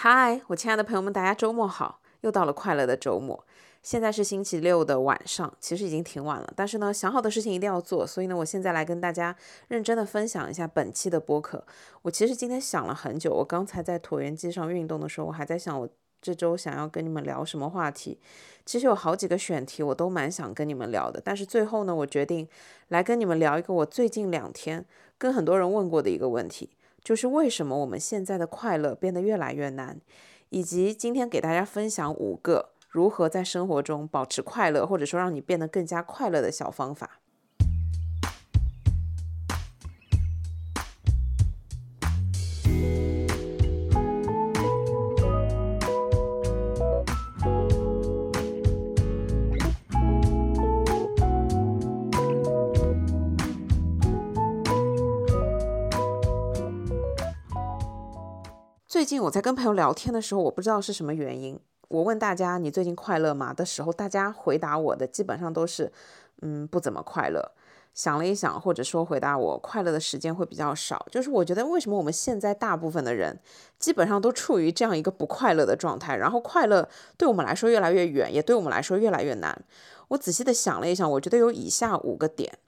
嗨，我亲爱的朋友们，大家周末好！又到了快乐的周末。现在是星期六的晚上，其实已经挺晚了，但是呢，想好的事情一定要做，所以呢，我现在来跟大家认真的分享一下本期的播客。我其实今天想了很久，我刚才在椭圆机上运动的时候，我还在想我这周想要跟你们聊什么话题。其实有好几个选题我都蛮想跟你们聊的，但是最后呢，我决定来跟你们聊一个我最近两天跟很多人问过的一个问题。就是为什么我们现在的快乐变得越来越难，以及今天给大家分享五个如何在生活中保持快乐，或者说让你变得更加快乐的小方法。最近我在跟朋友聊天的时候，我不知道是什么原因，我问大家你最近快乐吗的时候，大家回答我的基本上都是，嗯，不怎么快乐。想了一想，或者说回答我快乐的时间会比较少，就是我觉得为什么我们现在大部分的人基本上都处于这样一个不快乐的状态，然后快乐对我们来说越来越远，也对我们来说越来越难。我仔细的想了一想，我觉得有以下五个点。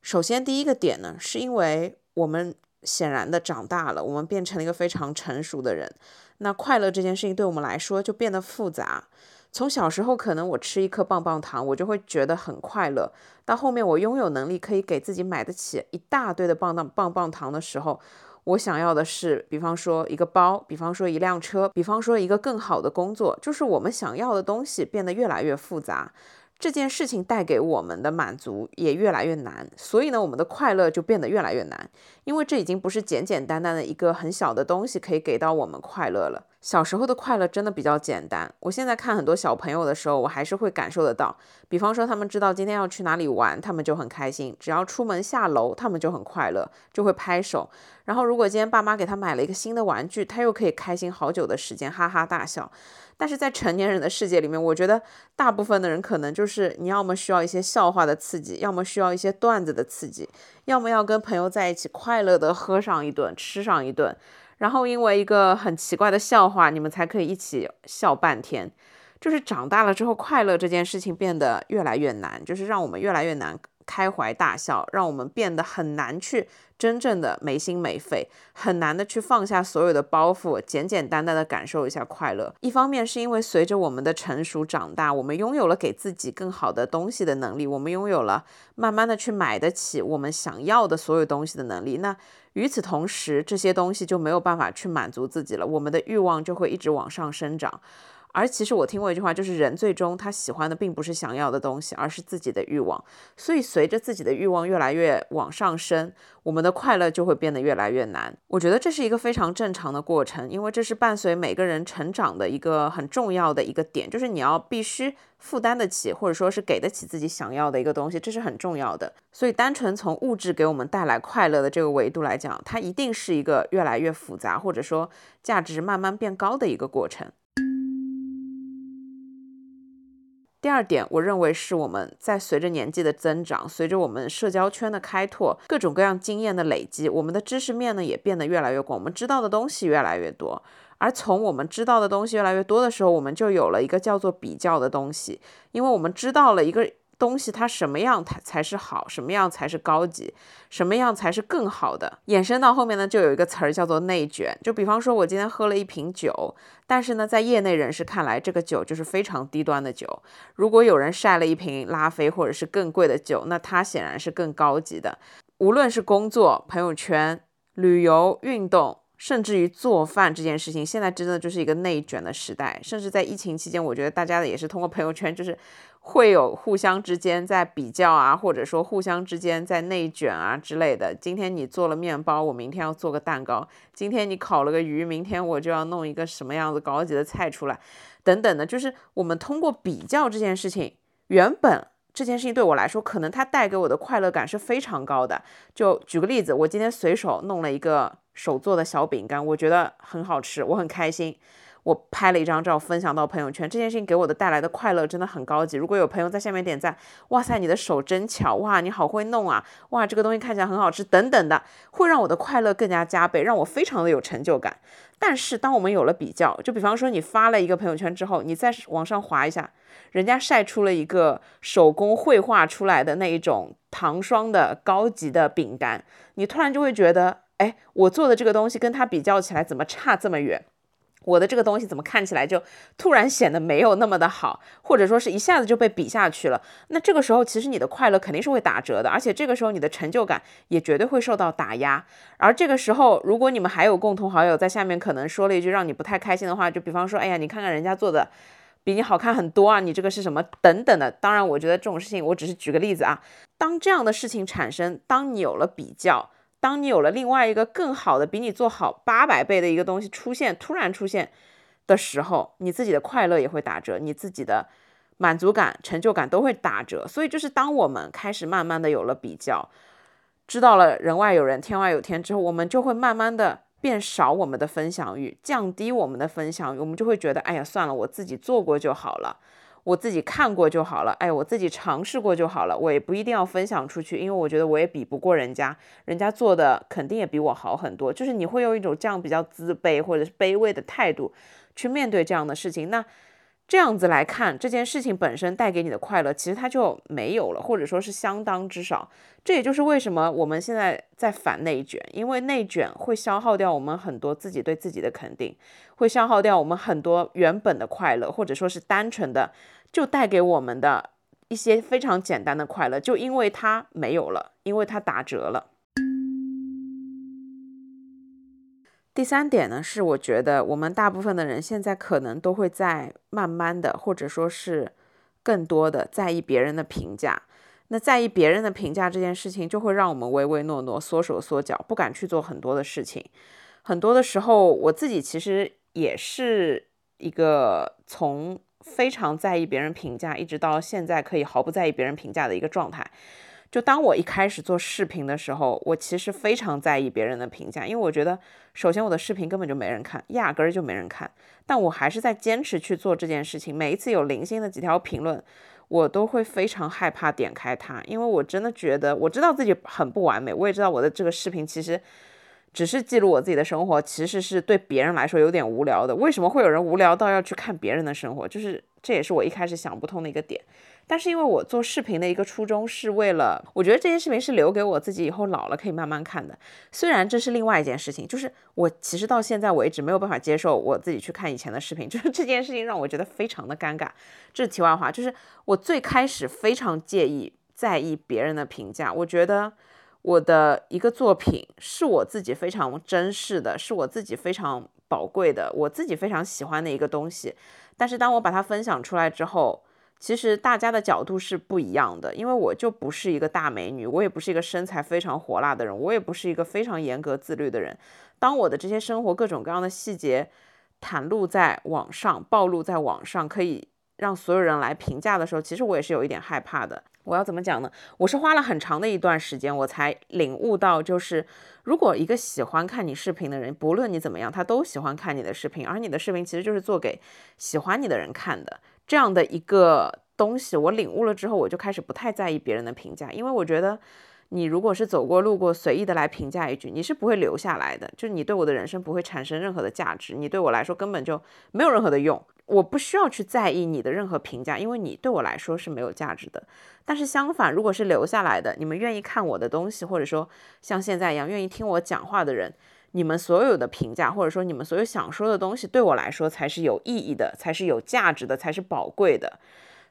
首先，第一个点呢，是因为我们。显然的，长大了，我们变成了一个非常成熟的人。那快乐这件事情对我们来说就变得复杂。从小时候，可能我吃一颗棒棒糖，我就会觉得很快乐。到后面，我拥有能力可以给自己买得起一大堆的棒棒棒棒糖的时候，我想要的是，比方说一个包，比方说一辆车，比方说一个更好的工作，就是我们想要的东西变得越来越复杂。这件事情带给我们的满足也越来越难，所以呢，我们的快乐就变得越来越难，因为这已经不是简简单单的一个很小的东西可以给到我们快乐了。小时候的快乐真的比较简单。我现在看很多小朋友的时候，我还是会感受得到。比方说，他们知道今天要去哪里玩，他们就很开心；只要出门下楼，他们就很快乐，就会拍手。然后，如果今天爸妈给他买了一个新的玩具，他又可以开心好久的时间，哈哈大笑。但是在成年人的世界里面，我觉得大部分的人可能就是你要么需要一些笑话的刺激，要么需要一些段子的刺激，要么要跟朋友在一起快乐的喝上一顿，吃上一顿。然后因为一个很奇怪的笑话，你们才可以一起笑半天。就是长大了之后，快乐这件事情变得越来越难，就是让我们越来越难。开怀大笑，让我们变得很难去真正的没心没肺，很难的去放下所有的包袱，简简单单的感受一下快乐。一方面是因为随着我们的成熟长大，我们拥有了给自己更好的东西的能力，我们拥有了慢慢的去买得起我们想要的所有东西的能力。那与此同时，这些东西就没有办法去满足自己了，我们的欲望就会一直往上生长。而其实我听过一句话，就是人最终他喜欢的并不是想要的东西，而是自己的欲望。所以随着自己的欲望越来越往上升，我们的快乐就会变得越来越难。我觉得这是一个非常正常的过程，因为这是伴随每个人成长的一个很重要的一个点，就是你要必须负担得起，或者说是给得起自己想要的一个东西，这是很重要的。所以单纯从物质给我们带来快乐的这个维度来讲，它一定是一个越来越复杂，或者说价值慢慢变高的一个过程。第二点，我认为是我们在随着年纪的增长，随着我们社交圈的开拓，各种各样经验的累积，我们的知识面呢也变得越来越广，我们知道的东西越来越多。而从我们知道的东西越来越多的时候，我们就有了一个叫做比较的东西，因为我们知道了一个。东西它什么样才才是好，什么样才是高级，什么样才是更好的？衍生到后面呢，就有一个词儿叫做内卷。就比方说，我今天喝了一瓶酒，但是呢，在业内人士看来，这个酒就是非常低端的酒。如果有人晒了一瓶拉菲或者是更贵的酒，那它显然是更高级的。无论是工作、朋友圈、旅游、运动。甚至于做饭这件事情，现在真的就是一个内卷的时代。甚至在疫情期间，我觉得大家也是通过朋友圈，就是会有互相之间在比较啊，或者说互相之间在内卷啊之类的。今天你做了面包，我明天要做个蛋糕；今天你烤了个鱼，明天我就要弄一个什么样子高级的菜出来，等等的。就是我们通过比较这件事情，原本。这件事情对我来说，可能它带给我的快乐感是非常高的。就举个例子，我今天随手弄了一个手做的小饼干，我觉得很好吃，我很开心。我拍了一张照分享到朋友圈，这件事情给我的带来的快乐真的很高级。如果有朋友在下面点赞，哇塞，你的手真巧，哇，你好会弄啊，哇，这个东西看起来很好吃，等等的，会让我的快乐更加加倍，让我非常的有成就感。但是当我们有了比较，就比方说你发了一个朋友圈之后，你再往上滑一下，人家晒出了一个手工绘画出来的那一种糖霜的高级的饼干，你突然就会觉得，哎，我做的这个东西跟它比较起来，怎么差这么远？我的这个东西怎么看起来就突然显得没有那么的好，或者说是一下子就被比下去了？那这个时候其实你的快乐肯定是会打折的，而且这个时候你的成就感也绝对会受到打压。而这个时候，如果你们还有共同好友在下面可能说了一句让你不太开心的话，就比方说，哎呀，你看看人家做的比你好看很多啊，你这个是什么等等的。当然，我觉得这种事情我只是举个例子啊。当这样的事情产生，当你有了比较。当你有了另外一个更好的、比你做好八百倍的一个东西出现，突然出现的时候，你自己的快乐也会打折，你自己的满足感、成就感都会打折。所以，就是当我们开始慢慢的有了比较，知道了人外有人、天外有天之后，我们就会慢慢的变少我们的分享欲，降低我们的分享欲，我们就会觉得，哎呀，算了，我自己做过就好了。我自己看过就好了，哎，我自己尝试过就好了，我也不一定要分享出去，因为我觉得我也比不过人家，人家做的肯定也比我好很多。就是你会用一种这样比较自卑或者是卑微的态度去面对这样的事情，那。这样子来看，这件事情本身带给你的快乐，其实它就没有了，或者说是相当之少。这也就是为什么我们现在在反内卷，因为内卷会消耗掉我们很多自己对自己的肯定，会消耗掉我们很多原本的快乐，或者说是单纯的就带给我们的一些非常简单的快乐，就因为它没有了，因为它打折了。第三点呢，是我觉得我们大部分的人现在可能都会在慢慢的，或者说是更多的在意别人的评价。那在意别人的评价这件事情，就会让我们唯唯诺诺、缩手缩脚，不敢去做很多的事情。很多的时候，我自己其实也是一个从非常在意别人评价，一直到现在可以毫不在意别人评价的一个状态。就当我一开始做视频的时候，我其实非常在意别人的评价，因为我觉得，首先我的视频根本就没人看，压根儿就没人看，但我还是在坚持去做这件事情。每一次有零星的几条评论，我都会非常害怕点开它，因为我真的觉得，我知道自己很不完美，我也知道我的这个视频其实只是记录我自己的生活，其实是对别人来说有点无聊的。为什么会有人无聊到要去看别人的生活？就是这也是我一开始想不通的一个点。但是因为我做视频的一个初衷是为了，我觉得这些视频是留给我自己以后老了可以慢慢看的。虽然这是另外一件事情，就是我其实到现在为止没有办法接受我自己去看以前的视频，就是这件事情让我觉得非常的尴尬。这是题外话，就是我最开始非常介意、在意别人的评价。我觉得我的一个作品是我自己非常珍视的，是我自己非常宝贵的，我自己非常喜欢的一个东西。但是当我把它分享出来之后，其实大家的角度是不一样的，因为我就不是一个大美女，我也不是一个身材非常火辣的人，我也不是一个非常严格自律的人。当我的这些生活各种各样的细节袒露在网上、暴露在网上，可以让所有人来评价的时候，其实我也是有一点害怕的。我要怎么讲呢？我是花了很长的一段时间，我才领悟到，就是如果一个喜欢看你视频的人，不论你怎么样，他都喜欢看你的视频，而你的视频其实就是做给喜欢你的人看的。这样的一个东西，我领悟了之后，我就开始不太在意别人的评价，因为我觉得，你如果是走过路过，随意的来评价一句，你是不会留下来的，就是你对我的人生不会产生任何的价值，你对我来说根本就没有任何的用，我不需要去在意你的任何评价，因为你对我来说是没有价值的。但是相反，如果是留下来的，你们愿意看我的东西，或者说像现在一样愿意听我讲话的人。你们所有的评价，或者说你们所有想说的东西，对我来说才是有意义的，才是有价值的，才是宝贵的。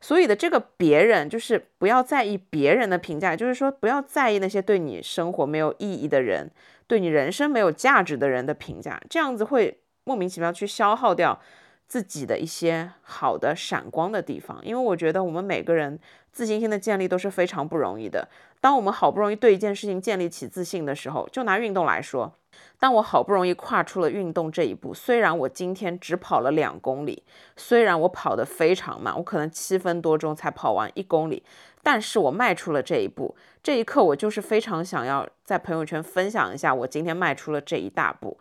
所以的这个别人，就是不要在意别人的评价，就是说不要在意那些对你生活没有意义的人，对你人生没有价值的人的评价，这样子会莫名其妙去消耗掉自己的一些好的闪光的地方。因为我觉得我们每个人自信心的建立都是非常不容易的。当我们好不容易对一件事情建立起自信的时候，就拿运动来说。当我好不容易跨出了运动这一步，虽然我今天只跑了两公里，虽然我跑得非常慢，我可能七分多钟才跑完一公里，但是我迈出了这一步。这一刻，我就是非常想要在朋友圈分享一下我今天迈出了这一大步。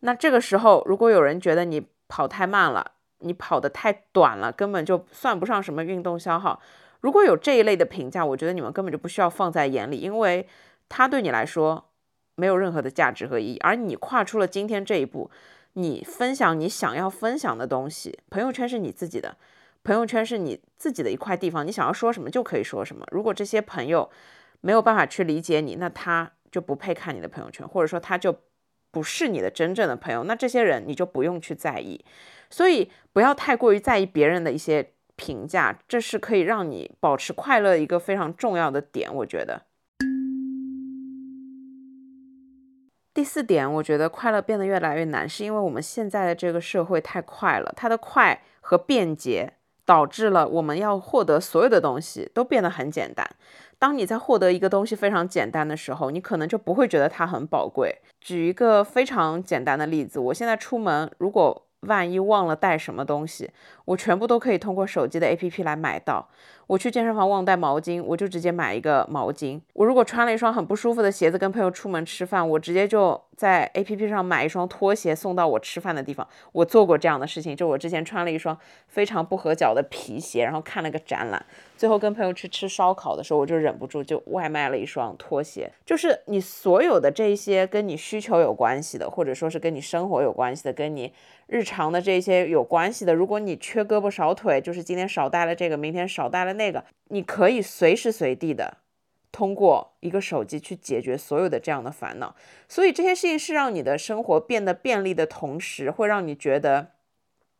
那这个时候，如果有人觉得你跑太慢了，你跑得太短了，根本就算不上什么运动消耗。如果有这一类的评价，我觉得你们根本就不需要放在眼里，因为它对你来说没有任何的价值和意义。而你跨出了今天这一步，你分享你想要分享的东西，朋友圈是你自己的，朋友圈是你自己的一块地方，你想要说什么就可以说什么。如果这些朋友没有办法去理解你，那他就不配看你的朋友圈，或者说他就不是你的真正的朋友，那这些人你就不用去在意。所以不要太过于在意别人的一些。评价，这是可以让你保持快乐一个非常重要的点，我觉得。第四点，我觉得快乐变得越来越难，是因为我们现在的这个社会太快了，它的快和便捷导致了我们要获得所有的东西都变得很简单。当你在获得一个东西非常简单的时候，你可能就不会觉得它很宝贵。举一个非常简单的例子，我现在出门，如果万一忘了带什么东西，我全部都可以通过手机的 APP 来买到。我去健身房忘带毛巾，我就直接买一个毛巾。我如果穿了一双很不舒服的鞋子跟朋友出门吃饭，我直接就在 APP 上买一双拖鞋送到我吃饭的地方。我做过这样的事情，就我之前穿了一双非常不合脚的皮鞋，然后看了个展览，最后跟朋友去吃烧烤的时候，我就忍不住就外卖了一双拖鞋。就是你所有的这些跟你需求有关系的，或者说是跟你生活有关系的，跟你日常的这些有关系的，如果你缺胳膊少腿，就是今天少带了这个，明天少带了。那个，你可以随时随地的通过一个手机去解决所有的这样的烦恼，所以这些事情是让你的生活变得便利的同时，会让你觉得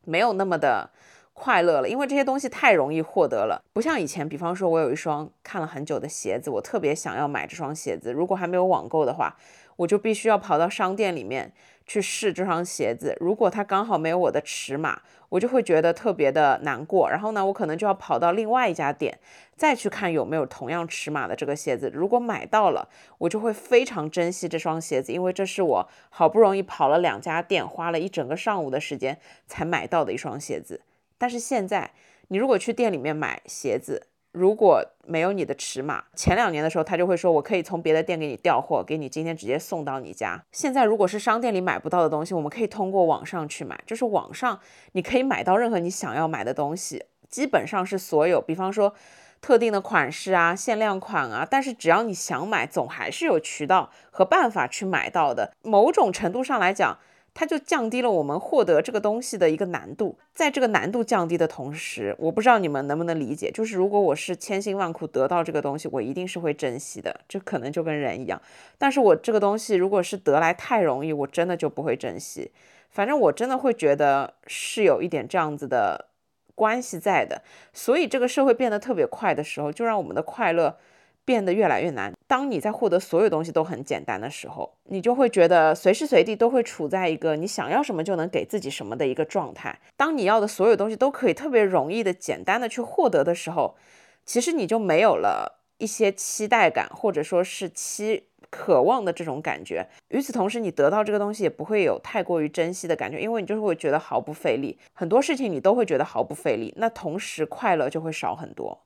没有那么的快乐了，因为这些东西太容易获得了，不像以前。比方说，我有一双看了很久的鞋子，我特别想要买这双鞋子，如果还没有网购的话，我就必须要跑到商店里面。去试这双鞋子，如果它刚好没有我的尺码，我就会觉得特别的难过。然后呢，我可能就要跑到另外一家店，再去看有没有同样尺码的这个鞋子。如果买到了，我就会非常珍惜这双鞋子，因为这是我好不容易跑了两家店，花了一整个上午的时间才买到的一双鞋子。但是现在，你如果去店里面买鞋子，如果没有你的尺码，前两年的时候他就会说，我可以从别的店给你调货，给你今天直接送到你家。现在如果是商店里买不到的东西，我们可以通过网上去买，就是网上你可以买到任何你想要买的东西，基本上是所有，比方说特定的款式啊、限量款啊，但是只要你想买，总还是有渠道和办法去买到的。某种程度上来讲。它就降低了我们获得这个东西的一个难度，在这个难度降低的同时，我不知道你们能不能理解，就是如果我是千辛万苦得到这个东西，我一定是会珍惜的，这可能就跟人一样。但是我这个东西如果是得来太容易，我真的就不会珍惜。反正我真的会觉得是有一点这样子的关系在的。所以这个社会变得特别快的时候，就让我们的快乐。变得越来越难。当你在获得所有东西都很简单的时候，你就会觉得随时随地都会处在一个你想要什么就能给自己什么的一个状态。当你要的所有东西都可以特别容易的、简单的去获得的时候，其实你就没有了一些期待感，或者说是期渴望的这种感觉。与此同时，你得到这个东西也不会有太过于珍惜的感觉，因为你就是会觉得毫不费力。很多事情你都会觉得毫不费力，那同时快乐就会少很多。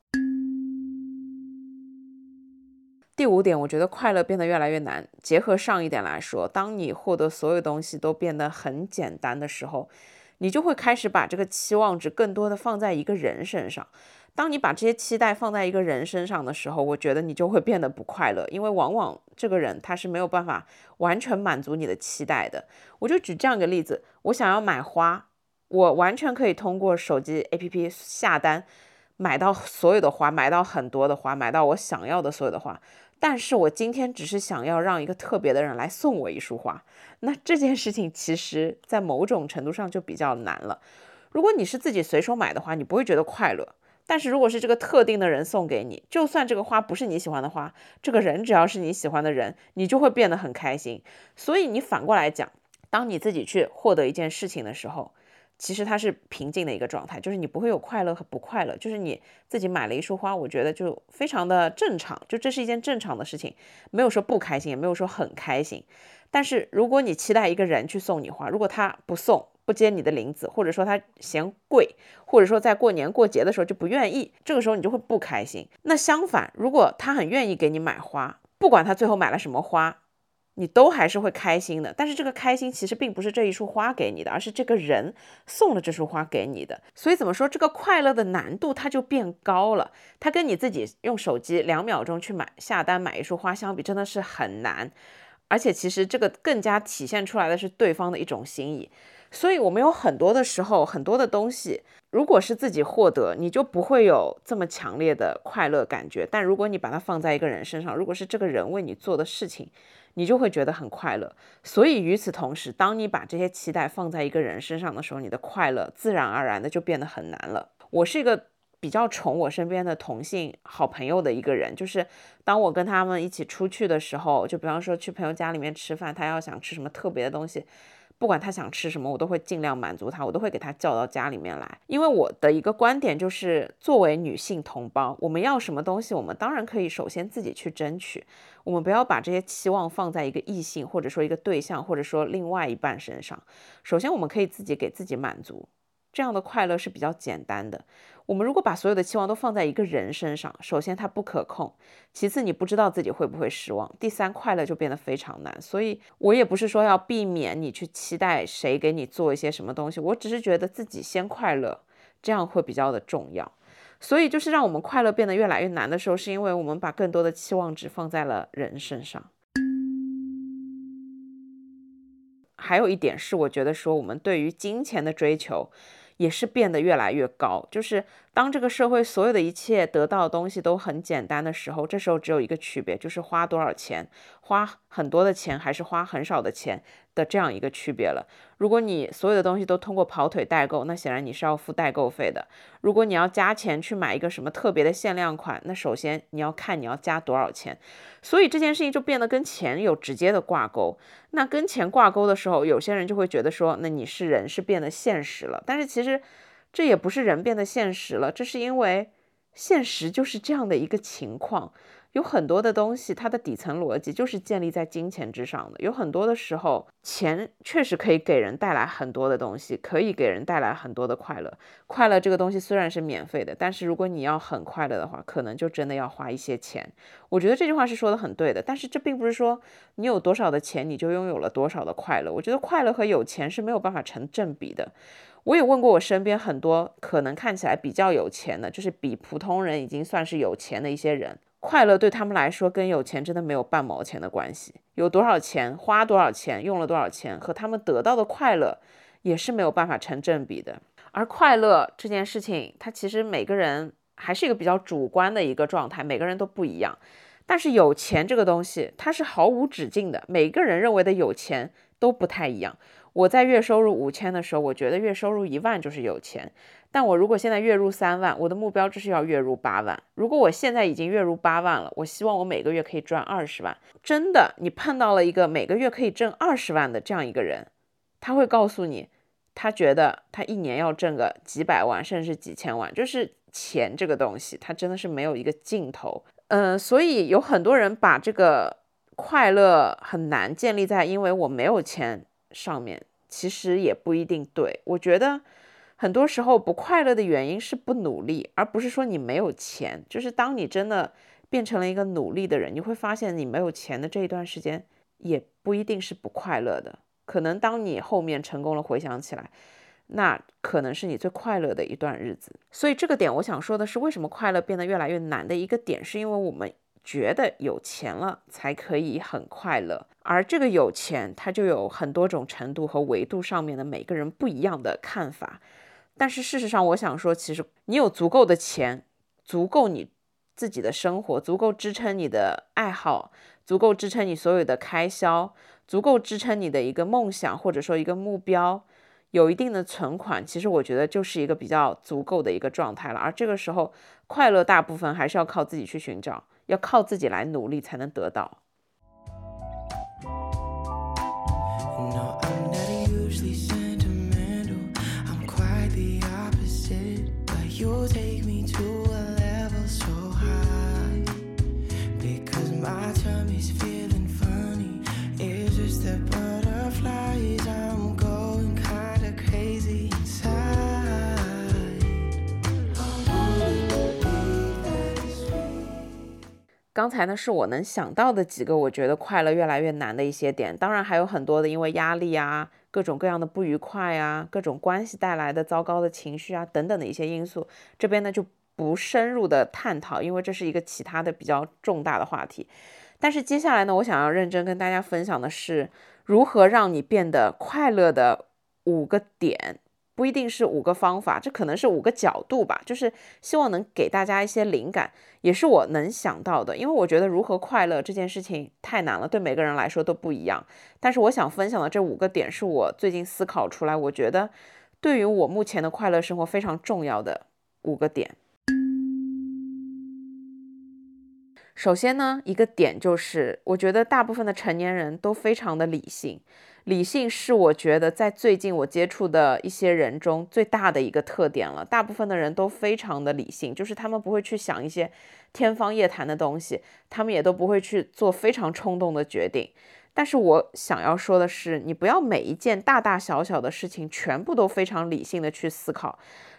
第五点，我觉得快乐变得越来越难。结合上一点来说，当你获得所有东西都变得很简单的时候，你就会开始把这个期望值更多的放在一个人身上。当你把这些期待放在一个人身上的时候，我觉得你就会变得不快乐，因为往往这个人他是没有办法完全满足你的期待的。我就举这样一个例子：我想要买花，我完全可以通过手机 APP 下单买到所有的花，买到很多的花，买到我想要的所有的花。但是我今天只是想要让一个特别的人来送我一束花，那这件事情其实在某种程度上就比较难了。如果你是自己随手买的话，你不会觉得快乐；但是如果是这个特定的人送给你，就算这个花不是你喜欢的花，这个人只要是你喜欢的人，你就会变得很开心。所以你反过来讲，当你自己去获得一件事情的时候，其实它是平静的一个状态，就是你不会有快乐和不快乐，就是你自己买了一束花，我觉得就非常的正常，就这是一件正常的事情，没有说不开心，也没有说很开心。但是如果你期待一个人去送你花，如果他不送，不接你的领子，或者说他嫌贵，或者说在过年过节的时候就不愿意，这个时候你就会不开心。那相反，如果他很愿意给你买花，不管他最后买了什么花。你都还是会开心的，但是这个开心其实并不是这一束花给你的，而是这个人送了这束花给你的。所以怎么说，这个快乐的难度它就变高了。它跟你自己用手机两秒钟去买下单买一束花相比，真的是很难。而且其实这个更加体现出来的是对方的一种心意。所以我们有很多的时候，很多的东西，如果是自己获得，你就不会有这么强烈的快乐感觉。但如果你把它放在一个人身上，如果是这个人为你做的事情，你就会觉得很快乐，所以与此同时，当你把这些期待放在一个人身上的时候，你的快乐自然而然的就变得很难了。我是一个比较宠我身边的同性好朋友的一个人，就是当我跟他们一起出去的时候，就比方说去朋友家里面吃饭，他要想吃什么特别的东西。不管他想吃什么，我都会尽量满足他，我都会给他叫到家里面来。因为我的一个观点就是，作为女性同胞，我们要什么东西，我们当然可以首先自己去争取。我们不要把这些期望放在一个异性，或者说一个对象，或者说另外一半身上。首先，我们可以自己给自己满足。这样的快乐是比较简单的。我们如果把所有的期望都放在一个人身上，首先它不可控，其次你不知道自己会不会失望，第三快乐就变得非常难。所以我也不是说要避免你去期待谁给你做一些什么东西，我只是觉得自己先快乐，这样会比较的重要。所以就是让我们快乐变得越来越难的时候，是因为我们把更多的期望值放在了人身上。还有一点是，我觉得说我们对于金钱的追求。也是变得越来越高，就是当这个社会所有的一切得到的东西都很简单的时候，这时候只有一个区别，就是花多少钱，花很多的钱还是花很少的钱。的这样一个区别了。如果你所有的东西都通过跑腿代购，那显然你是要付代购费的。如果你要加钱去买一个什么特别的限量款，那首先你要看你要加多少钱。所以这件事情就变得跟钱有直接的挂钩。那跟钱挂钩的时候，有些人就会觉得说，那你是人是变得现实了。但是其实这也不是人变得现实了，这是因为现实就是这样的一个情况。有很多的东西，它的底层逻辑就是建立在金钱之上的。有很多的时候，钱确实可以给人带来很多的东西，可以给人带来很多的快乐。快乐这个东西虽然是免费的，但是如果你要很快乐的话，可能就真的要花一些钱。我觉得这句话是说的很对的。但是这并不是说你有多少的钱，你就拥有了多少的快乐。我觉得快乐和有钱是没有办法成正比的。我也问过我身边很多可能看起来比较有钱的，就是比普通人已经算是有钱的一些人。快乐对他们来说跟有钱真的没有半毛钱的关系，有多少钱花多少钱，用了多少钱，和他们得到的快乐也是没有办法成正比的。而快乐这件事情，它其实每个人还是一个比较主观的一个状态，每个人都不一样。但是有钱这个东西，它是毫无止境的，每个人认为的有钱都不太一样。我在月收入五千的时候，我觉得月收入一万就是有钱。但我如果现在月入三万，我的目标就是要月入八万。如果我现在已经月入八万了，我希望我每个月可以赚二十万。真的，你碰到了一个每个月可以挣二十万的这样一个人，他会告诉你，他觉得他一年要挣个几百万，甚至几千万。就是钱这个东西，它真的是没有一个尽头。嗯，所以有很多人把这个快乐很难建立在因为我没有钱上面，其实也不一定对。我觉得。很多时候不快乐的原因是不努力，而不是说你没有钱。就是当你真的变成了一个努力的人，你会发现你没有钱的这一段时间也不一定是不快乐的。可能当你后面成功了，回想起来，那可能是你最快乐的一段日子。所以这个点我想说的是，为什么快乐变得越来越难的一个点，是因为我们觉得有钱了才可以很快乐，而这个有钱它就有很多种程度和维度上面的每个人不一样的看法。但是事实上，我想说，其实你有足够的钱，足够你自己的生活，足够支撑你的爱好，足够支撑你所有的开销，足够支撑你的一个梦想或者说一个目标，有一定的存款，其实我觉得就是一个比较足够的一个状态了。而这个时候，快乐大部分还是要靠自己去寻找，要靠自己来努力才能得到。刚才呢，是我能想到的几个我觉得快乐越来越难的一些点，当然还有很多的，因为压力啊、各种各样的不愉快啊、各种关系带来的糟糕的情绪啊等等的一些因素，这边呢就不深入的探讨，因为这是一个其他的比较重大的话题。但是接下来呢，我想要认真跟大家分享的是如何让你变得快乐的五个点。不一定是五个方法，这可能是五个角度吧，就是希望能给大家一些灵感，也是我能想到的。因为我觉得如何快乐这件事情太难了，对每个人来说都不一样。但是我想分享的这五个点，是我最近思考出来，我觉得对于我目前的快乐生活非常重要的五个点。首先呢，一个点就是，我觉得大部分的成年人都非常的理性。理性是我觉得在最近我接触的一些人中最大的一个特点了。大部分的人都非常的理性，就是他们不会去想一些天方夜谭的东西，他们也都不会去做非常冲动的决定。但是我想要说的是，你不要每一件大大小小的事情全部都非常理性的去思考，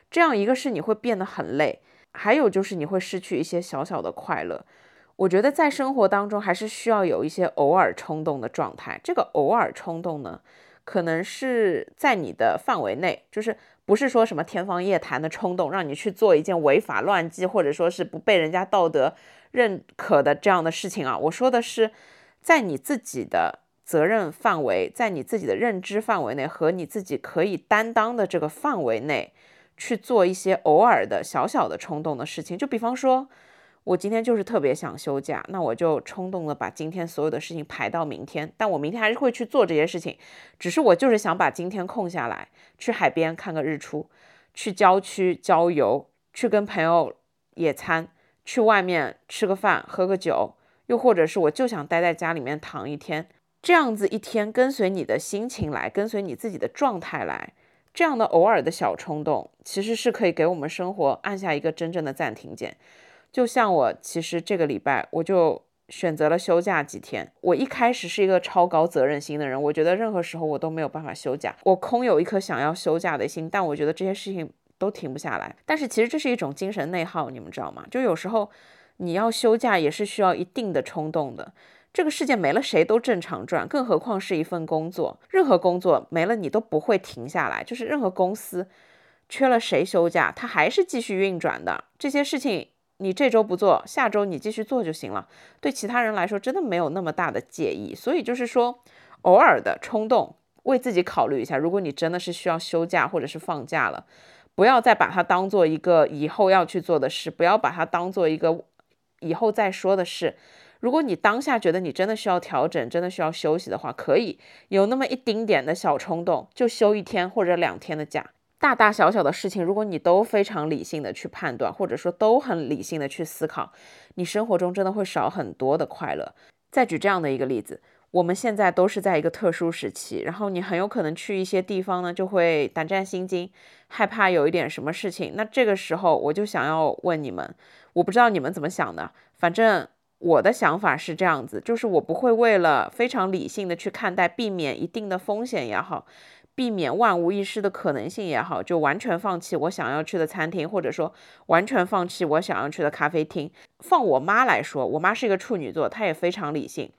这样一个是你会变得很累，还有就是你会失去一些小小的快乐。我觉得在生活当中还是需要有一些偶尔冲动的状态。这个偶尔冲动呢，可能是在你的范围内，就是不是说什么天方夜谭的冲动，让你去做一件违法乱纪或者说是不被人家道德认可的这样的事情啊。我说的是，在你自己的责任范围，在你自己的认知范围内和你自己可以担当的这个范围内，去做一些偶尔的小小的冲动的事情。就比方说。我今天就是特别想休假，那我就冲动的把今天所有的事情排到明天。但我明天还是会去做这些事情，只是我就是想把今天空下来，去海边看个日出，去郊区郊游，去跟朋友野餐，去外面吃个饭，喝个酒，又或者是我就想待在家里面躺一天。这样子一天跟随你的心情来，跟随你自己的状态来，这样的偶尔的小冲动，其实是可以给我们生活按下一个真正的暂停键。就像我，其实这个礼拜我就选择了休假几天。我一开始是一个超高责任心的人，我觉得任何时候我都没有办法休假，我空有一颗想要休假的心，但我觉得这些事情都停不下来。但是其实这是一种精神内耗，你们知道吗？就有时候你要休假也是需要一定的冲动的。这个世界没了谁都正常转，更何况是一份工作，任何工作没了你都不会停下来，就是任何公司缺了谁休假，它还是继续运转的。这些事情。你这周不做，下周你继续做就行了。对其他人来说，真的没有那么大的介意。所以就是说，偶尔的冲动，为自己考虑一下。如果你真的是需要休假或者是放假了，不要再把它当做一个以后要去做的事，不要把它当做一个以后再说的事。如果你当下觉得你真的需要调整，真的需要休息的话，可以有那么一丁点的小冲动，就休一天或者两天的假。大大小小的事情，如果你都非常理性的去判断，或者说都很理性的去思考，你生活中真的会少很多的快乐。再举这样的一个例子，我们现在都是在一个特殊时期，然后你很有可能去一些地方呢，就会胆战心惊，害怕有一点什么事情。那这个时候，我就想要问你们，我不知道你们怎么想的，反正我的想法是这样子，就是我不会为了非常理性的去看待，避免一定的风险也好。避免万无一失的可能性也好，就完全放弃我想要去的餐厅，或者说完全放弃我想要去的咖啡厅。放我妈来说，我妈是一个处女座，她也非常理性。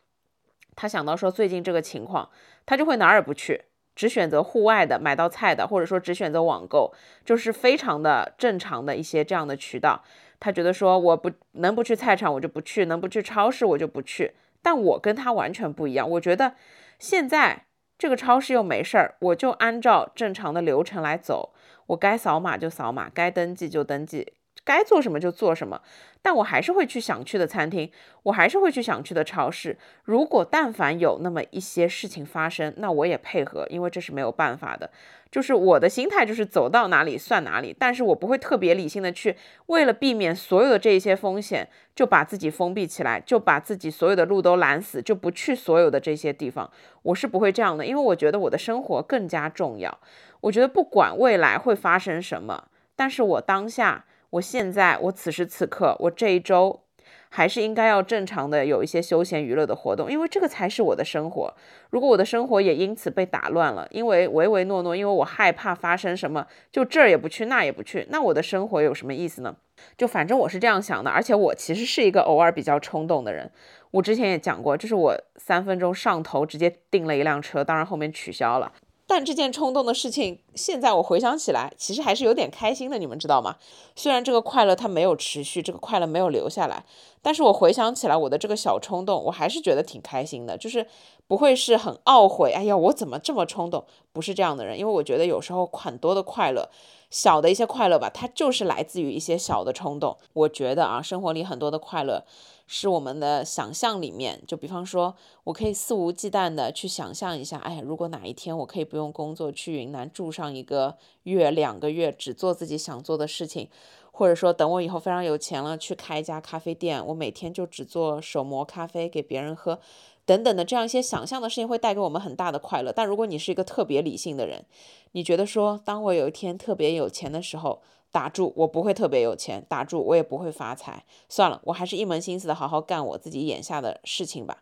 她想到说最近这个情况，她就会哪儿也不去，只选择户外的买到菜的，或者说只选择网购，就是非常的正常的一些这样的渠道。她觉得说我不能不去菜场，我就不去；能不去超市，我就不去。但我跟她完全不一样，我觉得现在。这个超市又没事儿，我就按照正常的流程来走，我该扫码就扫码，该登记就登记。该做什么就做什么，但我还是会去想去的餐厅，我还是会去想去的超市。如果但凡有那么一些事情发生，那我也配合，因为这是没有办法的。就是我的心态就是走到哪里算哪里，但是我不会特别理性的去为了避免所有的这些风险，就把自己封闭起来，就把自己所有的路都拦死，就不去所有的这些地方。我是不会这样的，因为我觉得我的生活更加重要。我觉得不管未来会发生什么，但是我当下。我现在，我此时此刻，我这一周，还是应该要正常的有一些休闲娱乐的活动，因为这个才是我的生活。如果我的生活也因此被打乱了，因为唯唯诺诺，因为我害怕发生什么，就这儿也不去，那也不去，那我的生活有什么意思呢？就反正我是这样想的，而且我其实是一个偶尔比较冲动的人。我之前也讲过，就是我三分钟上头直接订了一辆车，当然后面取消了。但这件冲动的事情，现在我回想起来，其实还是有点开心的，你们知道吗？虽然这个快乐它没有持续，这个快乐没有留下来，但是我回想起来我的这个小冲动，我还是觉得挺开心的，就是不会是很懊悔，哎呀，我怎么这么冲动？不是这样的人，因为我觉得有时候很多的快乐，小的一些快乐吧，它就是来自于一些小的冲动。我觉得啊，生活里很多的快乐。是我们的想象里面，就比方说，我可以肆无忌惮的去想象一下，哎，如果哪一天我可以不用工作，去云南住上一个月、两个月，只做自己想做的事情，或者说等我以后非常有钱了，去开一家咖啡店，我每天就只做手磨咖啡给别人喝，等等的这样一些想象的事情，会带给我们很大的快乐。但如果你是一个特别理性的人，你觉得说，当我有一天特别有钱的时候，打住，我不会特别有钱。打住，我也不会发财。算了，我还是一门心思的好好干我自己眼下的事情吧。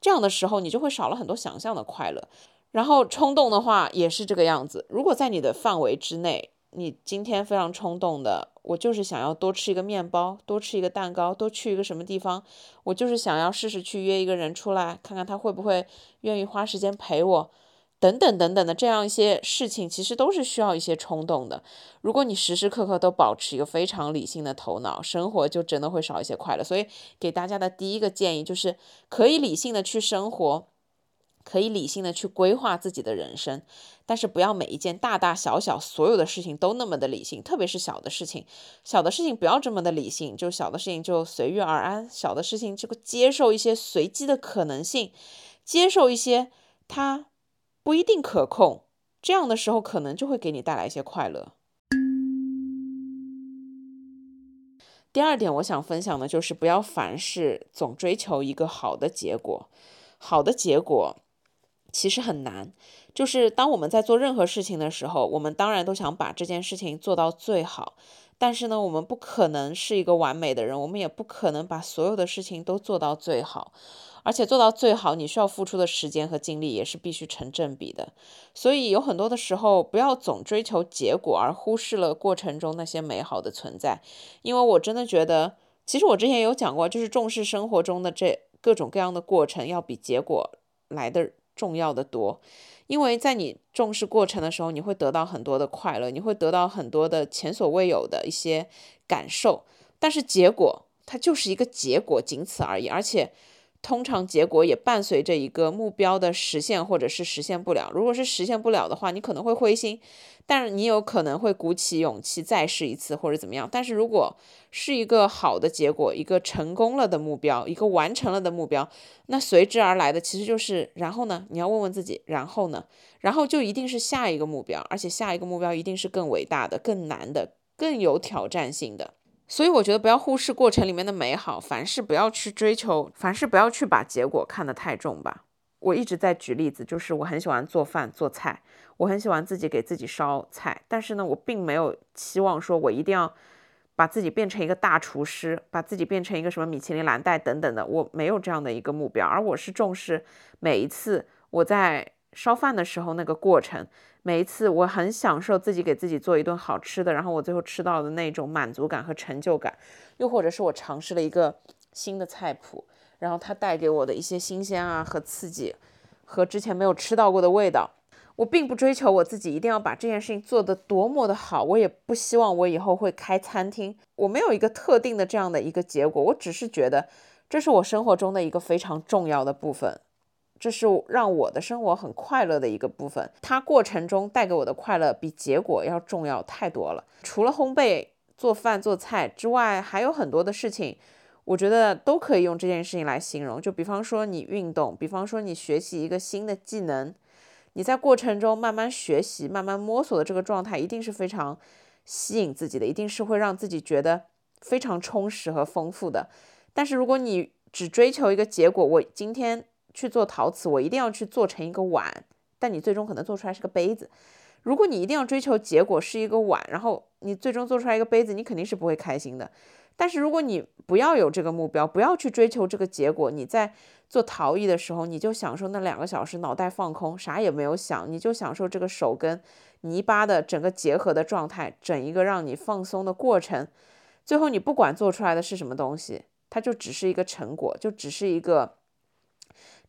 这样的时候，你就会少了很多想象的快乐。然后冲动的话也是这个样子。如果在你的范围之内，你今天非常冲动的，我就是想要多吃一个面包，多吃一个蛋糕，多去一个什么地方，我就是想要试试去约一个人出来，看看他会不会愿意花时间陪我。等等等等的这样一些事情，其实都是需要一些冲动的。如果你时时刻刻都保持一个非常理性的头脑，生活就真的会少一些快乐。所以给大家的第一个建议就是，可以理性的去生活，可以理性的去规划自己的人生，但是不要每一件大大小小所有的事情都那么的理性，特别是小的事情，小的事情不要这么的理性，就小的事情就随遇而安，小的事情就接受一些随机的可能性，接受一些它。不一定可控，这样的时候可能就会给你带来一些快乐。第二点，我想分享的就是不要凡事总追求一个好的结果，好的结果其实很难。就是当我们在做任何事情的时候，我们当然都想把这件事情做到最好，但是呢，我们不可能是一个完美的人，我们也不可能把所有的事情都做到最好。而且做到最好，你需要付出的时间和精力也是必须成正比的。所以有很多的时候，不要总追求结果，而忽视了过程中那些美好的存在。因为我真的觉得，其实我之前有讲过，就是重视生活中的这各种各样的过程，要比结果来的重要的多。因为在你重视过程的时候，你会得到很多的快乐，你会得到很多的前所未有的一些感受。但是结果它就是一个结果，仅此而已。而且。通常结果也伴随着一个目标的实现，或者是实现不了。如果是实现不了的话，你可能会灰心，但是你有可能会鼓起勇气再试一次，或者怎么样。但是如果是一个好的结果，一个成功了的目标，一个完成了的目标，那随之而来的其实就是然后呢？你要问问自己，然后呢？然后就一定是下一个目标，而且下一个目标一定是更伟大的、更难的、更有挑战性的。所以我觉得不要忽视过程里面的美好，凡事不要去追求，凡事不要去把结果看得太重吧。我一直在举例子，就是我很喜欢做饭做菜，我很喜欢自己给自己烧菜，但是呢，我并没有期望说我一定要把自己变成一个大厨师，把自己变成一个什么米其林蓝带等等的，我没有这样的一个目标，而我是重视每一次我在烧饭的时候那个过程。每一次我很享受自己给自己做一顿好吃的，然后我最后吃到的那种满足感和成就感，又或者是我尝试了一个新的菜谱，然后它带给我的一些新鲜啊和刺激，和之前没有吃到过的味道。我并不追求我自己一定要把这件事情做得多么的好，我也不希望我以后会开餐厅，我没有一个特定的这样的一个结果，我只是觉得这是我生活中的一个非常重要的部分。这是让我的生活很快乐的一个部分，它过程中带给我的快乐比结果要重要太多了。除了烘焙、做饭、做菜之外，还有很多的事情，我觉得都可以用这件事情来形容。就比方说你运动，比方说你学习一个新的技能，你在过程中慢慢学习、慢慢摸索的这个状态，一定是非常吸引自己的，一定是会让自己觉得非常充实和丰富的。但是如果你只追求一个结果，我今天。去做陶瓷，我一定要去做成一个碗，但你最终可能做出来是个杯子。如果你一定要追求结果是一个碗，然后你最终做出来一个杯子，你肯定是不会开心的。但是如果你不要有这个目标，不要去追求这个结果，你在做陶艺的时候，你就享受那两个小时，脑袋放空，啥也没有想，你就享受这个手跟泥巴的整个结合的状态，整一个让你放松的过程。最后你不管做出来的是什么东西，它就只是一个成果，就只是一个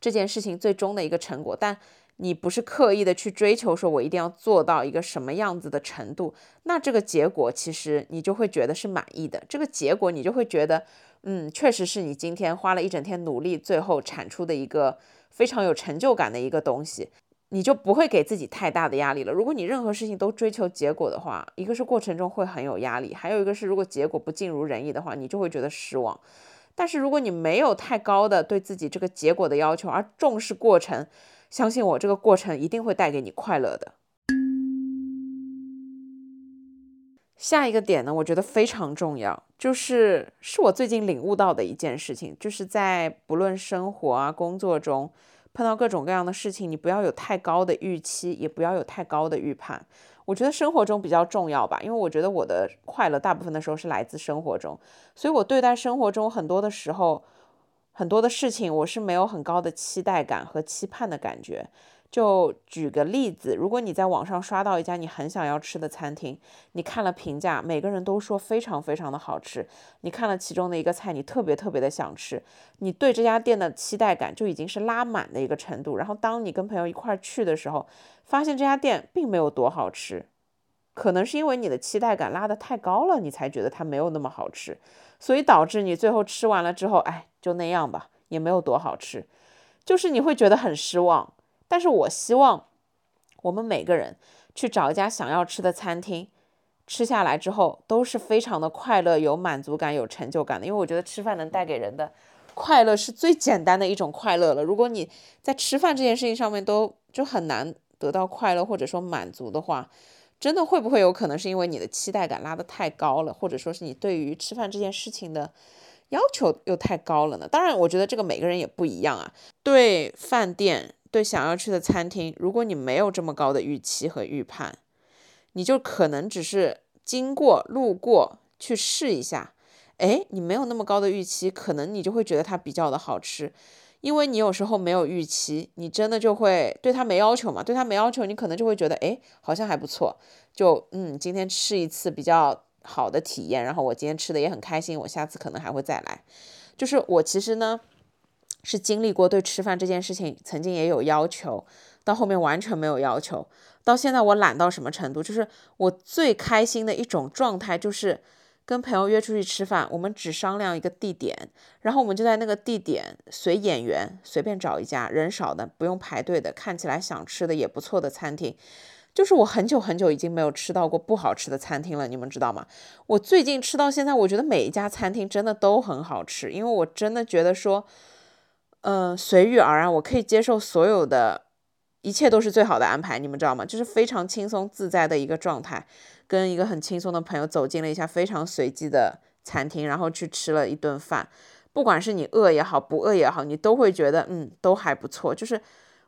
这件事情最终的一个成果，但。你不是刻意的去追求，说我一定要做到一个什么样子的程度，那这个结果其实你就会觉得是满意的。这个结果你就会觉得，嗯，确实是你今天花了一整天努力，最后产出的一个非常有成就感的一个东西，你就不会给自己太大的压力了。如果你任何事情都追求结果的话，一个是过程中会很有压力，还有一个是如果结果不尽如人意的话，你就会觉得失望。但是如果你没有太高的对自己这个结果的要求，而重视过程。相信我，这个过程一定会带给你快乐的。下一个点呢，我觉得非常重要，就是是我最近领悟到的一件事情，就是在不论生活啊、工作中碰到各种各样的事情，你不要有太高的预期，也不要有太高的预判。我觉得生活中比较重要吧，因为我觉得我的快乐大部分的时候是来自生活中，所以我对待生活中很多的时候。很多的事情我是没有很高的期待感和期盼的感觉。就举个例子，如果你在网上刷到一家你很想要吃的餐厅，你看了评价，每个人都说非常非常的好吃，你看了其中的一个菜，你特别特别的想吃，你对这家店的期待感就已经是拉满的一个程度。然后当你跟朋友一块去的时候，发现这家店并没有多好吃，可能是因为你的期待感拉得太高了，你才觉得它没有那么好吃。所以导致你最后吃完了之后，哎，就那样吧，也没有多好吃，就是你会觉得很失望。但是我希望我们每个人去找一家想要吃的餐厅，吃下来之后都是非常的快乐、有满足感、有成就感的。因为我觉得吃饭能带给人的快乐是最简单的一种快乐了。如果你在吃饭这件事情上面都就很难得到快乐或者说满足的话，真的会不会有可能是因为你的期待感拉得太高了，或者说是你对于吃饭这件事情的要求又太高了呢？当然，我觉得这个每个人也不一样啊。对饭店，对想要去的餐厅，如果你没有这么高的预期和预判，你就可能只是经过、路过去试一下。哎，你没有那么高的预期，可能你就会觉得它比较的好吃。因为你有时候没有预期，你真的就会对他没要求嘛？对他没要求，你可能就会觉得，哎，好像还不错，就嗯，今天吃一次比较好的体验，然后我今天吃的也很开心，我下次可能还会再来。就是我其实呢，是经历过对吃饭这件事情曾经也有要求，到后面完全没有要求，到现在我懒到什么程度？就是我最开心的一种状态就是。跟朋友约出去吃饭，我们只商量一个地点，然后我们就在那个地点随眼缘，随便找一家人少的、不用排队的、看起来想吃的也不错的餐厅。就是我很久很久已经没有吃到过不好吃的餐厅了，你们知道吗？我最近吃到现在，我觉得每一家餐厅真的都很好吃，因为我真的觉得说，嗯，随遇而安，我可以接受所有的。一切都是最好的安排，你们知道吗？就是非常轻松自在的一个状态，跟一个很轻松的朋友走进了一下非常随机的餐厅，然后去吃了一顿饭。不管是你饿也好，不饿也好，你都会觉得嗯，都还不错。就是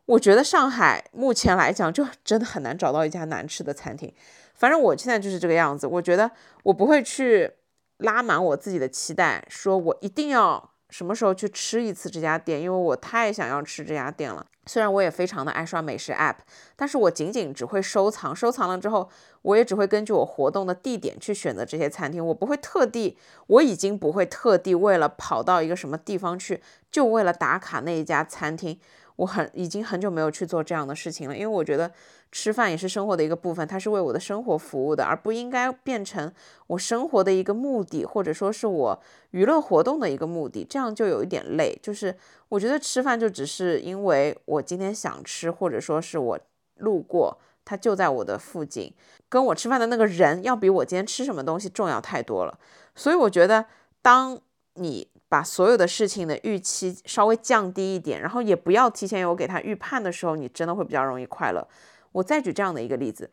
我觉得上海目前来讲，就真的很难找到一家难吃的餐厅。反正我现在就是这个样子，我觉得我不会去拉满我自己的期待，说我一定要。什么时候去吃一次这家店？因为我太想要吃这家店了。虽然我也非常的爱刷美食 app，但是我仅仅只会收藏。收藏了之后，我也只会根据我活动的地点去选择这些餐厅。我不会特地，我已经不会特地为了跑到一个什么地方去，就为了打卡那一家餐厅。我很已经很久没有去做这样的事情了，因为我觉得吃饭也是生活的一个部分，它是为我的生活服务的，而不应该变成我生活的一个目的，或者说是我娱乐活动的一个目的，这样就有一点累。就是我觉得吃饭就只是因为我今天想吃，或者说是我路过，它就在我的附近，跟我吃饭的那个人要比我今天吃什么东西重要太多了。所以我觉得，当你把所有的事情的预期稍微降低一点，然后也不要提前有给他预判的时候，你真的会比较容易快乐。我再举这样的一个例子，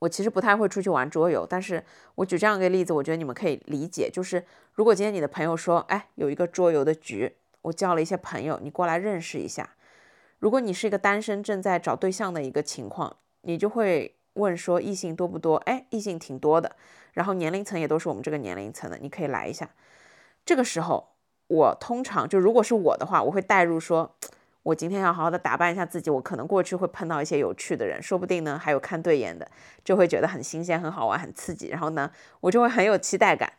我其实不太会出去玩桌游，但是我举这样一个例子，我觉得你们可以理解。就是如果今天你的朋友说，哎，有一个桌游的局，我叫了一些朋友，你过来认识一下。如果你是一个单身正在找对象的一个情况，你就会问说异性多不多？哎，异性挺多的，然后年龄层也都是我们这个年龄层的，你可以来一下。这个时候，我通常就如果是我的话，我会带入说，我今天要好好的打扮一下自己，我可能过去会碰到一些有趣的人，说不定呢还有看对眼的，就会觉得很新鲜、很好玩、很刺激，然后呢，我就会很有期待感。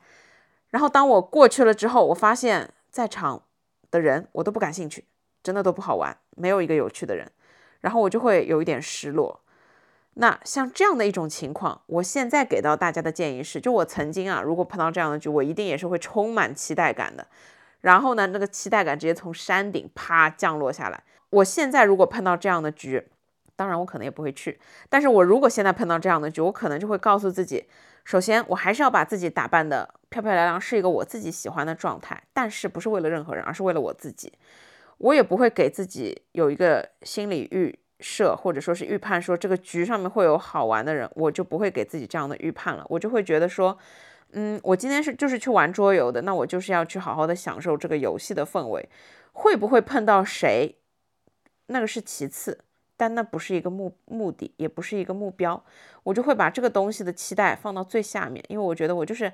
然后当我过去了之后，我发现在场的人我都不感兴趣，真的都不好玩，没有一个有趣的人，然后我就会有一点失落。那像这样的一种情况，我现在给到大家的建议是，就我曾经啊，如果碰到这样的局，我一定也是会充满期待感的。然后呢，那个期待感直接从山顶啪降落下来。我现在如果碰到这样的局，当然我可能也不会去。但是我如果现在碰到这样的局，我可能就会告诉自己，首先我还是要把自己打扮的漂漂亮亮，是一个我自己喜欢的状态。但是不是为了任何人，而是为了我自己。我也不会给自己有一个心理预。设或者说是预判，说这个局上面会有好玩的人，我就不会给自己这样的预判了。我就会觉得说，嗯，我今天是就是去玩桌游的，那我就是要去好好的享受这个游戏的氛围。会不会碰到谁，那个是其次，但那不是一个目目的，也不是一个目标。我就会把这个东西的期待放到最下面，因为我觉得我就是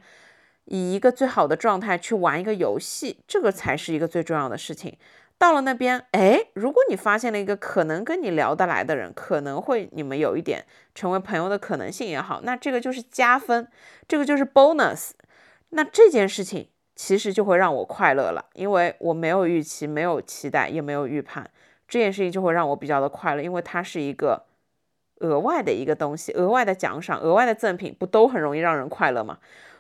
以一个最好的状态去玩一个游戏，这个才是一个最重要的事情。到了那边，哎，如果你发现了一个可能跟你聊得来的人，可能会你们有一点成为朋友的可能性也好，那这个就是加分，这个就是 bonus。那这件事情其实就会让我快乐了，因为我没有预期，没有期待，也没有预判，这件事情就会让我比较的快乐，因为它是一个额外的一个东西，额外的奖赏，额外的赠品，不都很容易让人快乐吗？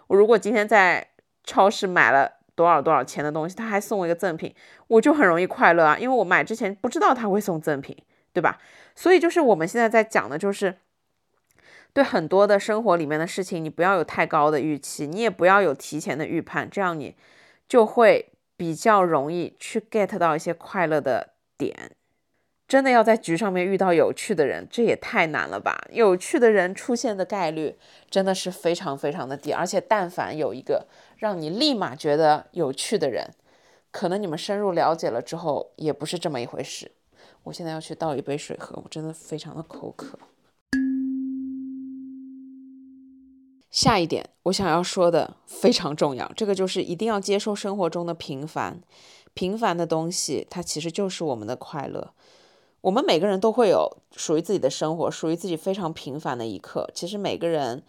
我如果今天在超市买了。多少多少钱的东西，他还送我一个赠品，我就很容易快乐啊，因为我买之前不知道他会送赠品，对吧？所以就是我们现在在讲的，就是对很多的生活里面的事情，你不要有太高的预期，你也不要有提前的预判，这样你就会比较容易去 get 到一些快乐的点。真的要在局上面遇到有趣的人，这也太难了吧？有趣的人出现的概率真的是非常非常的低，而且但凡有一个让你立马觉得有趣的人，可能你们深入了解了之后，也不是这么一回事。我现在要去倒一杯水喝，我真的非常的口渴。下一点我想要说的非常重要，这个就是一定要接受生活中的平凡，平凡的东西它其实就是我们的快乐。我们每个人都会有属于自己的生活，属于自己非常平凡的一刻。其实每个人，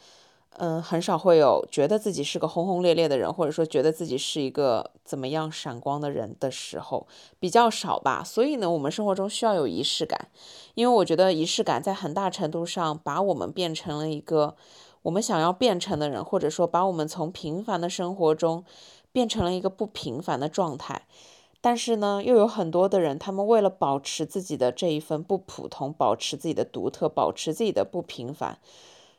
嗯，很少会有觉得自己是个轰轰烈烈的人，或者说觉得自己是一个怎么样闪光的人的时候，比较少吧。所以呢，我们生活中需要有仪式感，因为我觉得仪式感在很大程度上把我们变成了一个我们想要变成的人，或者说把我们从平凡的生活中变成了一个不平凡的状态。但是呢，又有很多的人，他们为了保持自己的这一份不普通，保持自己的独特，保持自己的不平凡，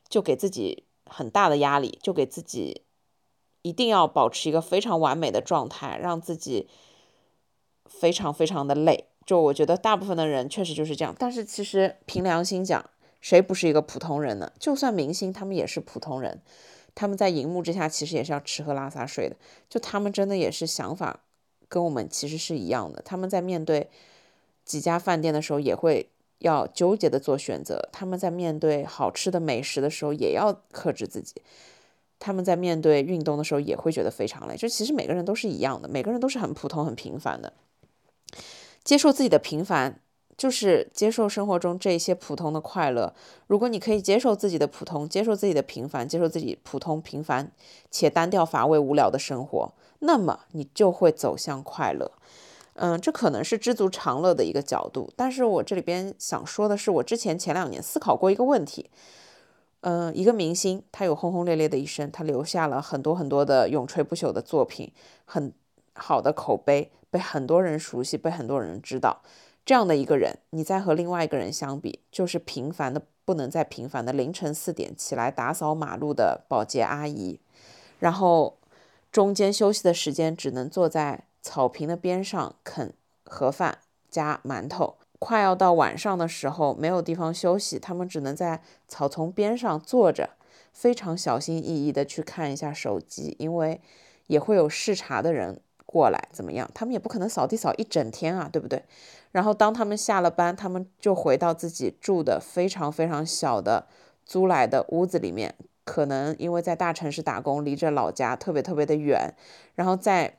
就给自己很大的压力，就给自己一定要保持一个非常完美的状态，让自己非常非常的累。就我觉得大部分的人确实就是这样。但是其实凭良心讲，谁不是一个普通人呢？就算明星，他们也是普通人，他们在荧幕之下其实也是要吃喝拉撒睡的。就他们真的也是想法。跟我们其实是一样的，他们在面对几家饭店的时候，也会要纠结的做选择；他们在面对好吃的美食的时候，也要克制自己；他们在面对运动的时候，也会觉得非常累。就其实每个人都是一样的，每个人都是很普通、很平凡的。接受自己的平凡，就是接受生活中这些普通的快乐。如果你可以接受自己的普通，接受自己的平凡，接受自己普通、平凡且单调、乏味、无聊的生活。那么你就会走向快乐，嗯，这可能是知足常乐的一个角度。但是我这里边想说的是，我之前前两年思考过一个问题，嗯，一个明星他有轰轰烈烈的一生，他留下了很多很多的永垂不朽的作品，很好的口碑，被很多人熟悉，被很多人知道。这样的一个人，你再和另外一个人相比，就是平凡的不能再平凡的凌晨四点起来打扫马路的保洁阿姨，然后。中间休息的时间只能坐在草坪的边上啃盒饭加馒头。快要到晚上的时候，没有地方休息，他们只能在草丛边上坐着，非常小心翼翼地去看一下手机，因为也会有视察的人过来。怎么样？他们也不可能扫地扫一整天啊，对不对？然后当他们下了班，他们就回到自己住的非常非常小的。租来的屋子里面，可能因为在大城市打工，离着老家特别特别的远，然后在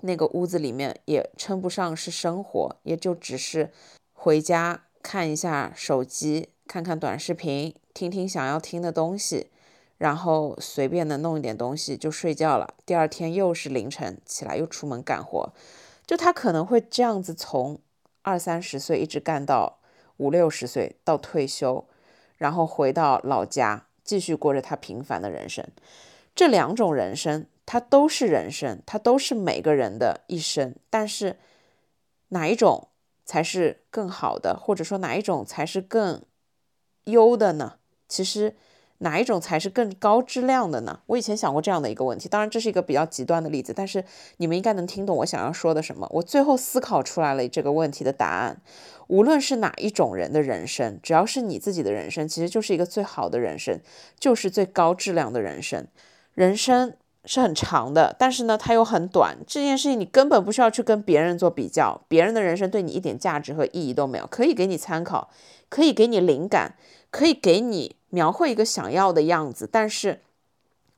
那个屋子里面也称不上是生活，也就只是回家看一下手机，看看短视频，听听想要听的东西。然后随便的弄一点东西就睡觉了，第二天又是凌晨起来又出门干活，就他可能会这样子从二三十岁一直干到五六十岁到退休，然后回到老家继续过着他平凡的人生。这两种人生，它都是人生，它都是每个人的一生。但是哪一种才是更好的，或者说哪一种才是更优的呢？其实。哪一种才是更高质量的呢？我以前想过这样的一个问题，当然这是一个比较极端的例子，但是你们应该能听懂我想要说的什么。我最后思考出来了这个问题的答案：无论是哪一种人的人生，只要是你自己的人生，其实就是一个最好的人生，就是最高质量的人生。人生是很长的，但是呢，它又很短。这件事情你根本不需要去跟别人做比较，别人的人生对你一点价值和意义都没有，可以给你参考，可以给你灵感，可以给你。描绘一个想要的样子，但是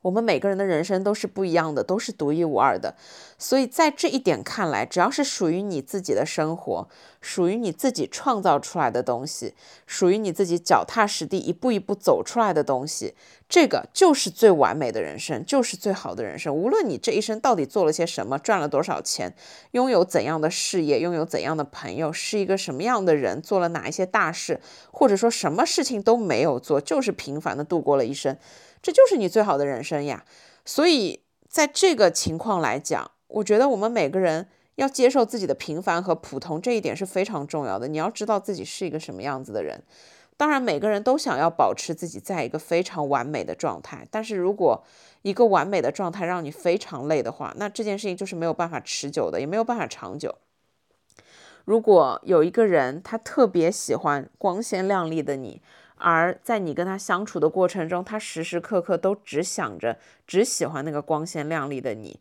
我们每个人的人生都是不一样的，都是独一无二的。所以在这一点看来，只要是属于你自己的生活，属于你自己创造出来的东西，属于你自己脚踏实地一步一步走出来的东西，这个就是最完美的人生，就是最好的人生。无论你这一生到底做了些什么，赚了多少钱，拥有怎样的事业，拥有怎样的朋友，是一个什么样的人，做了哪一些大事，或者说什么事情都没有做，就是平凡的度过了一生，这就是你最好的人生呀。所以在这个情况来讲，我觉得我们每个人要接受自己的平凡和普通，这一点是非常重要的。你要知道自己是一个什么样子的人。当然，每个人都想要保持自己在一个非常完美的状态。但是如果一个完美的状态让你非常累的话，那这件事情就是没有办法持久的，也没有办法长久。如果有一个人他特别喜欢光鲜亮丽的你，而在你跟他相处的过程中，他时时刻刻都只想着、只喜欢那个光鲜亮丽的你。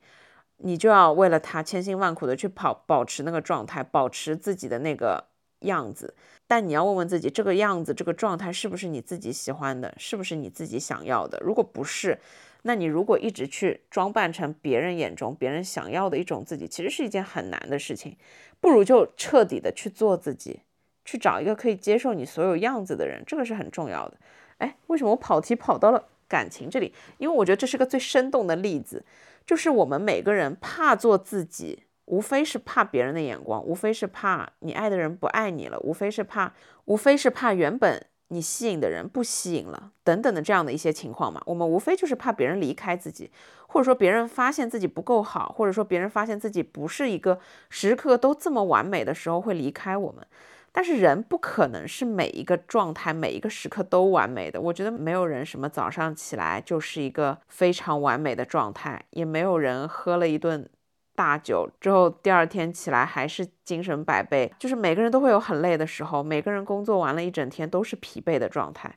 你就要为了他千辛万苦的去跑，保持那个状态，保持自己的那个样子。但你要问问自己，这个样子、这个状态是不是你自己喜欢的，是不是你自己想要的？如果不是，那你如果一直去装扮成别人眼中、别人想要的一种自己，其实是一件很难的事情。不如就彻底的去做自己，去找一个可以接受你所有样子的人，这个是很重要的。哎，为什么我跑题跑到了感情这里？因为我觉得这是个最生动的例子。就是我们每个人怕做自己，无非是怕别人的眼光，无非是怕你爱的人不爱你了，无非是怕，无非是怕原本你吸引的人不吸引了，等等的这样的一些情况嘛。我们无非就是怕别人离开自己，或者说别人发现自己不够好，或者说别人发现自己不是一个时刻都这么完美的时候会离开我们。但是人不可能是每一个状态、每一个时刻都完美的。我觉得没有人什么早上起来就是一个非常完美的状态，也没有人喝了一顿大酒之后第二天起来还是精神百倍。就是每个人都会有很累的时候，每个人工作完了一整天都是疲惫的状态。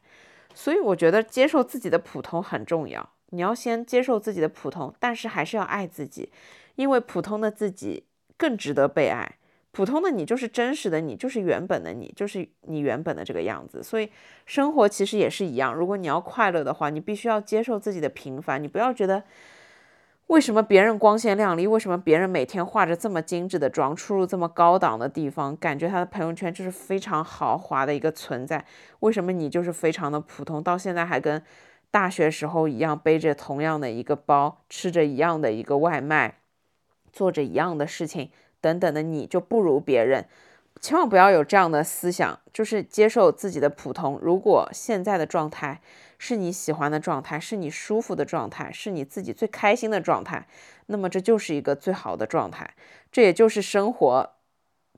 所以我觉得接受自己的普通很重要。你要先接受自己的普通，但是还是要爱自己，因为普通的自己更值得被爱。普通的你就是真实的你，就是原本的你，就是你原本的这个样子。所以生活其实也是一样，如果你要快乐的话，你必须要接受自己的平凡。你不要觉得为什么别人光鲜亮丽，为什么别人每天化着这么精致的妆，出入这么高档的地方，感觉他的朋友圈就是非常豪华的一个存在。为什么你就是非常的普通，到现在还跟大学时候一样，背着同样的一个包，吃着一样的一个外卖，做着一样的事情。等等的，你就不如别人，千万不要有这样的思想，就是接受自己的普通。如果现在的状态是你喜欢的状态，是你舒服的状态，是你自己最开心的状态，那么这就是一个最好的状态，这也就是生活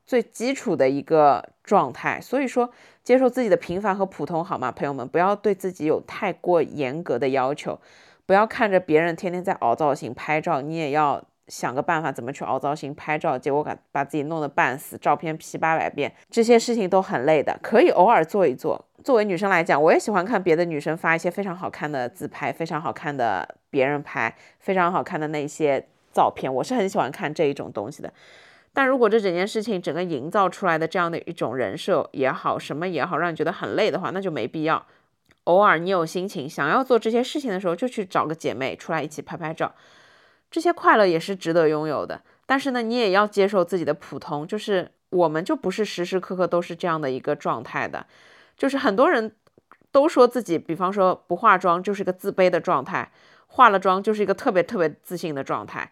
最基础的一个状态。所以说，接受自己的平凡和普通，好吗，朋友们？不要对自己有太过严格的要求，不要看着别人天天在凹造型拍照，你也要。想个办法怎么去凹造型拍照，结果把把自己弄得半死，照片 P 八百遍，这些事情都很累的。可以偶尔做一做。作为女生来讲，我也喜欢看别的女生发一些非常好看的自拍，非常好看的别人拍，非常好看的那些照片，我是很喜欢看这一种东西的。但如果这整件事情整个营造出来的这样的一种人设也好，什么也好，让你觉得很累的话，那就没必要。偶尔你有心情想要做这些事情的时候，就去找个姐妹出来一起拍拍照，这些快乐也是值得拥有的。但是呢，你也要接受自己的普通，就是我们就不是时时刻刻都是这样的一个状态的。就是很多人都说自己，比方说不化妆就是一个自卑的状态，化了妆就是一个特别特别自信的状态。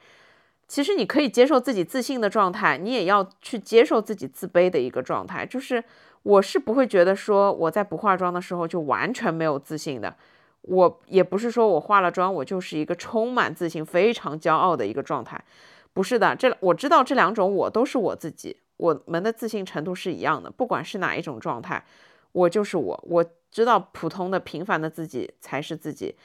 其实你可以接受自己自信的状态，你也要去接受自己自卑的一个状态。就是我是不会觉得说我在不化妆的时候就完全没有自信的，我也不是说我化了妆我就是一个充满自信、非常骄傲的一个状态。不是的，这我知道这两种我都是我自己，我们的自信程度是一样的，不管是哪一种状态，我就是我。我知道普通的平凡的自己才是自己。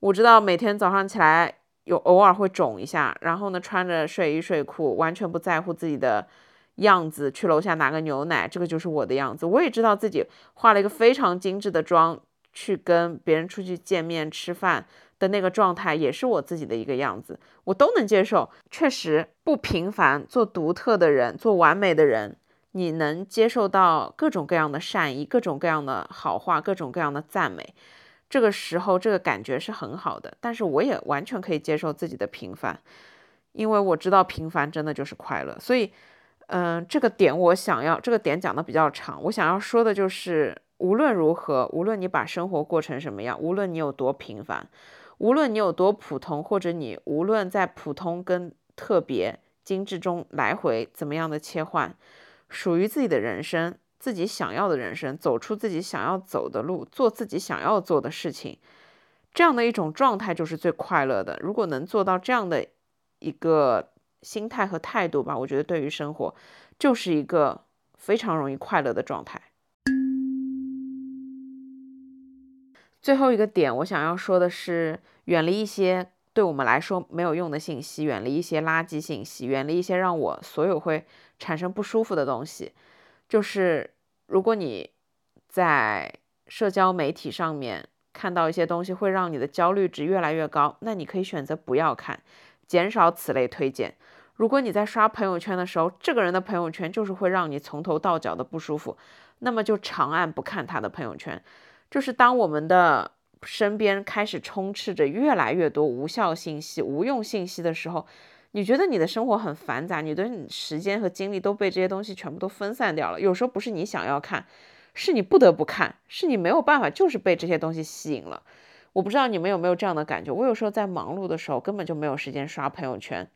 我知道每天早上起来有偶尔会肿一下，然后呢穿着睡衣睡裤，完全不在乎自己的样子，去楼下拿个牛奶，这个就是我的样子。我也知道自己化了一个非常精致的妆，去跟别人出去见面吃饭。的那个状态也是我自己的一个样子，我都能接受。确实不平凡，做独特的人，做完美的人，你能接受到各种各样的善意，各种各样的好话，各种各样的赞美。这个时候，这个感觉是很好的。但是我也完全可以接受自己的平凡，因为我知道平凡真的就是快乐。所以，嗯，这个点我想要，这个点讲的比较长，我想要说的就是，无论如何，无论你把生活过成什么样，无论你有多平凡。无论你有多普通，或者你无论在普通跟特别、精致中来回怎么样的切换，属于自己的人生，自己想要的人生，走出自己想要走的路，做自己想要做的事情，这样的一种状态就是最快乐的。如果能做到这样的一个心态和态度吧，我觉得对于生活就是一个非常容易快乐的状态。最后一个点，我想要说的是，远离一些对我们来说没有用的信息，远离一些垃圾信息，远离一些让我所有会产生不舒服的东西。就是如果你在社交媒体上面看到一些东西会让你的焦虑值越来越高，那你可以选择不要看，减少此类推荐。如果你在刷朋友圈的时候，这个人的朋友圈就是会让你从头到脚的不舒服，那么就长按不看他的朋友圈。就是当我们的身边开始充斥着越来越多无效信息、无用信息的时候，你觉得你的生活很繁杂，你的时间和精力都被这些东西全部都分散掉了。有时候不是你想要看，是你不得不看，是你没有办法，就是被这些东西吸引了。我不知道你们有没有这样的感觉？我有时候在忙碌的时候根本就没有时间刷朋友圈，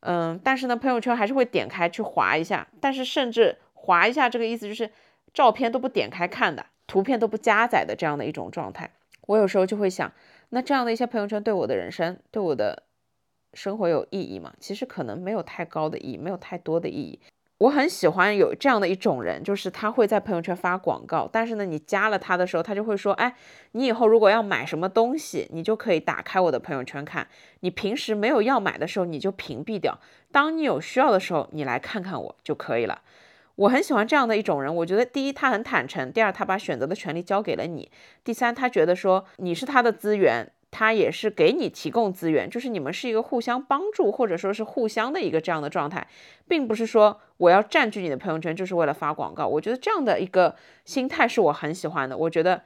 嗯，但是呢，朋友圈还是会点开去划一下，但是甚至划一下这个意思就是照片都不点开看的。图片都不加载的这样的一种状态，我有时候就会想，那这样的一些朋友圈对我的人生、对我的生活有意义吗？其实可能没有太高的意义，没有太多的意义。我很喜欢有这样的一种人，就是他会在朋友圈发广告，但是呢，你加了他的时候，他就会说，哎，你以后如果要买什么东西，你就可以打开我的朋友圈看。你平时没有要买的时候，你就屏蔽掉。当你有需要的时候，你来看看我就可以了。我很喜欢这样的一种人，我觉得第一他很坦诚，第二他把选择的权利交给了你，第三他觉得说你是他的资源，他也是给你提供资源，就是你们是一个互相帮助或者说是互相的一个这样的状态，并不是说我要占据你的朋友圈就是为了发广告。我觉得这样的一个心态是我很喜欢的，我觉得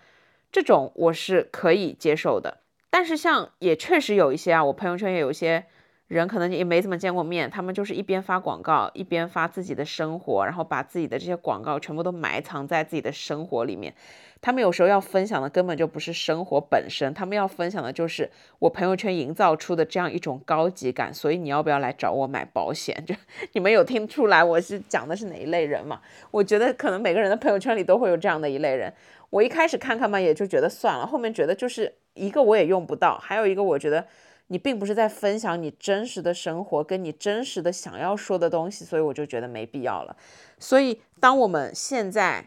这种我是可以接受的。但是像也确实有一些啊，我朋友圈也有一些。人可能也没怎么见过面，他们就是一边发广告，一边发自己的生活，然后把自己的这些广告全部都埋藏在自己的生活里面。他们有时候要分享的根本就不是生活本身，他们要分享的就是我朋友圈营造出的这样一种高级感。所以你要不要来找我买保险？就你们有听出来我是讲的是哪一类人吗？我觉得可能每个人的朋友圈里都会有这样的一类人。我一开始看看嘛，也就觉得算了，后面觉得就是一个我也用不到，还有一个我觉得。你并不是在分享你真实的生活，跟你真实的想要说的东西，所以我就觉得没必要了。所以，当我们现在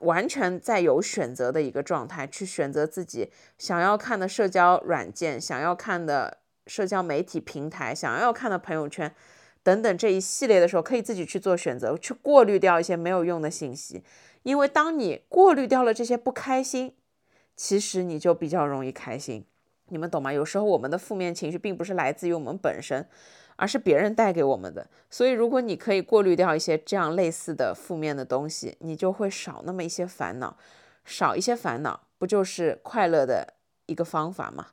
完全在有选择的一个状态，去选择自己想要看的社交软件、想要看的社交媒体平台、想要看的朋友圈等等这一系列的时候，可以自己去做选择，去过滤掉一些没有用的信息。因为当你过滤掉了这些不开心，其实你就比较容易开心。你们懂吗？有时候我们的负面情绪并不是来自于我们本身，而是别人带给我们的。所以，如果你可以过滤掉一些这样类似的负面的东西，你就会少那么一些烦恼，少一些烦恼，不就是快乐的一个方法吗？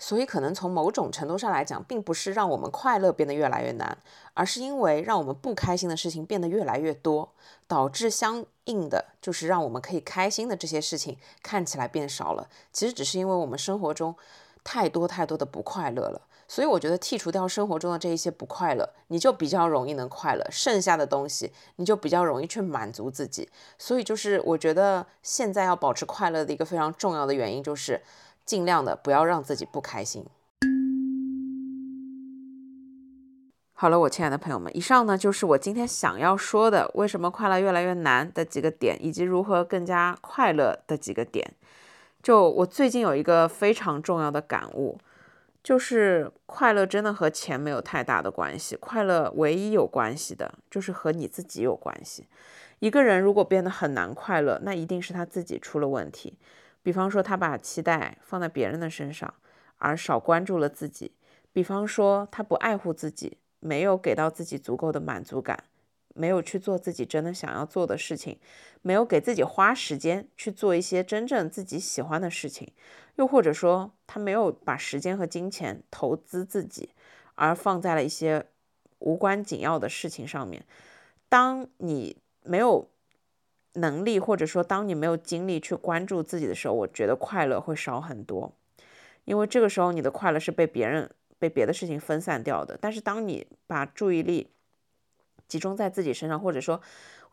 所以，可能从某种程度上来讲，并不是让我们快乐变得越来越难，而是因为让我们不开心的事情变得越来越多，导致相应的就是让我们可以开心的这些事情看起来变少了。其实只是因为我们生活中太多太多的不快乐了。所以，我觉得剔除掉生活中的这一些不快乐，你就比较容易能快乐，剩下的东西你就比较容易去满足自己。所以，就是我觉得现在要保持快乐的一个非常重要的原因就是。尽量的不要让自己不开心。好了，我亲爱的朋友们，以上呢就是我今天想要说的，为什么快乐越来越难的几个点，以及如何更加快乐的几个点。就我最近有一个非常重要的感悟，就是快乐真的和钱没有太大的关系，快乐唯一有关系的就是和你自己有关系。一个人如果变得很难快乐，那一定是他自己出了问题。比方说，他把期待放在别人的身上，而少关注了自己；比方说，他不爱护自己，没有给到自己足够的满足感，没有去做自己真的想要做的事情，没有给自己花时间去做一些真正自己喜欢的事情；又或者说，他没有把时间和金钱投资自己，而放在了一些无关紧要的事情上面。当你没有。能力，或者说，当你没有精力去关注自己的时候，我觉得快乐会少很多，因为这个时候你的快乐是被别人、被别的事情分散掉的。但是，当你把注意力集中在自己身上，或者说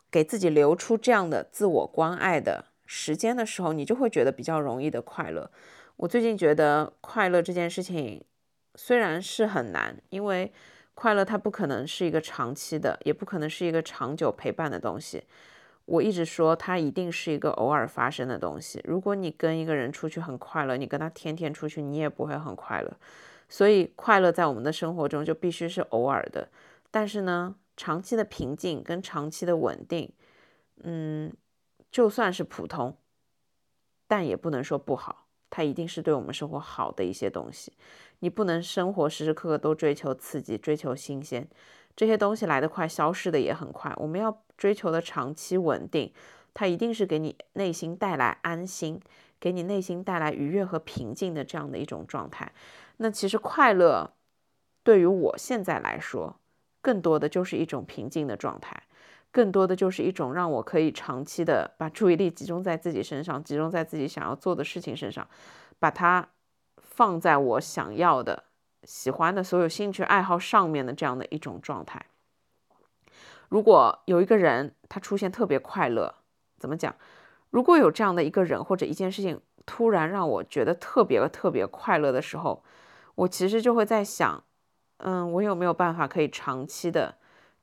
给自己留出这样的自我关爱的时间的时候，你就会觉得比较容易的快乐。我最近觉得快乐这件事情虽然是很难，因为快乐它不可能是一个长期的，也不可能是一个长久陪伴的东西。我一直说，它一定是一个偶尔发生的东西。如果你跟一个人出去很快乐，你跟他天天出去，你也不会很快乐。所以，快乐在我们的生活中就必须是偶尔的。但是呢，长期的平静跟长期的稳定，嗯，就算是普通，但也不能说不好。它一定是对我们生活好的一些东西。你不能生活时时刻刻都追求刺激、追求新鲜。这些东西来得快，消失的也很快。我们要追求的长期稳定，它一定是给你内心带来安心，给你内心带来愉悦和平静的这样的一种状态。那其实快乐对于我现在来说，更多的就是一种平静的状态，更多的就是一种让我可以长期的把注意力集中在自己身上，集中在自己想要做的事情身上，把它放在我想要的。喜欢的所有兴趣爱好上面的这样的一种状态。如果有一个人他出现特别快乐，怎么讲？如果有这样的一个人或者一件事情突然让我觉得特别特别快乐的时候，我其实就会在想，嗯，我有没有办法可以长期的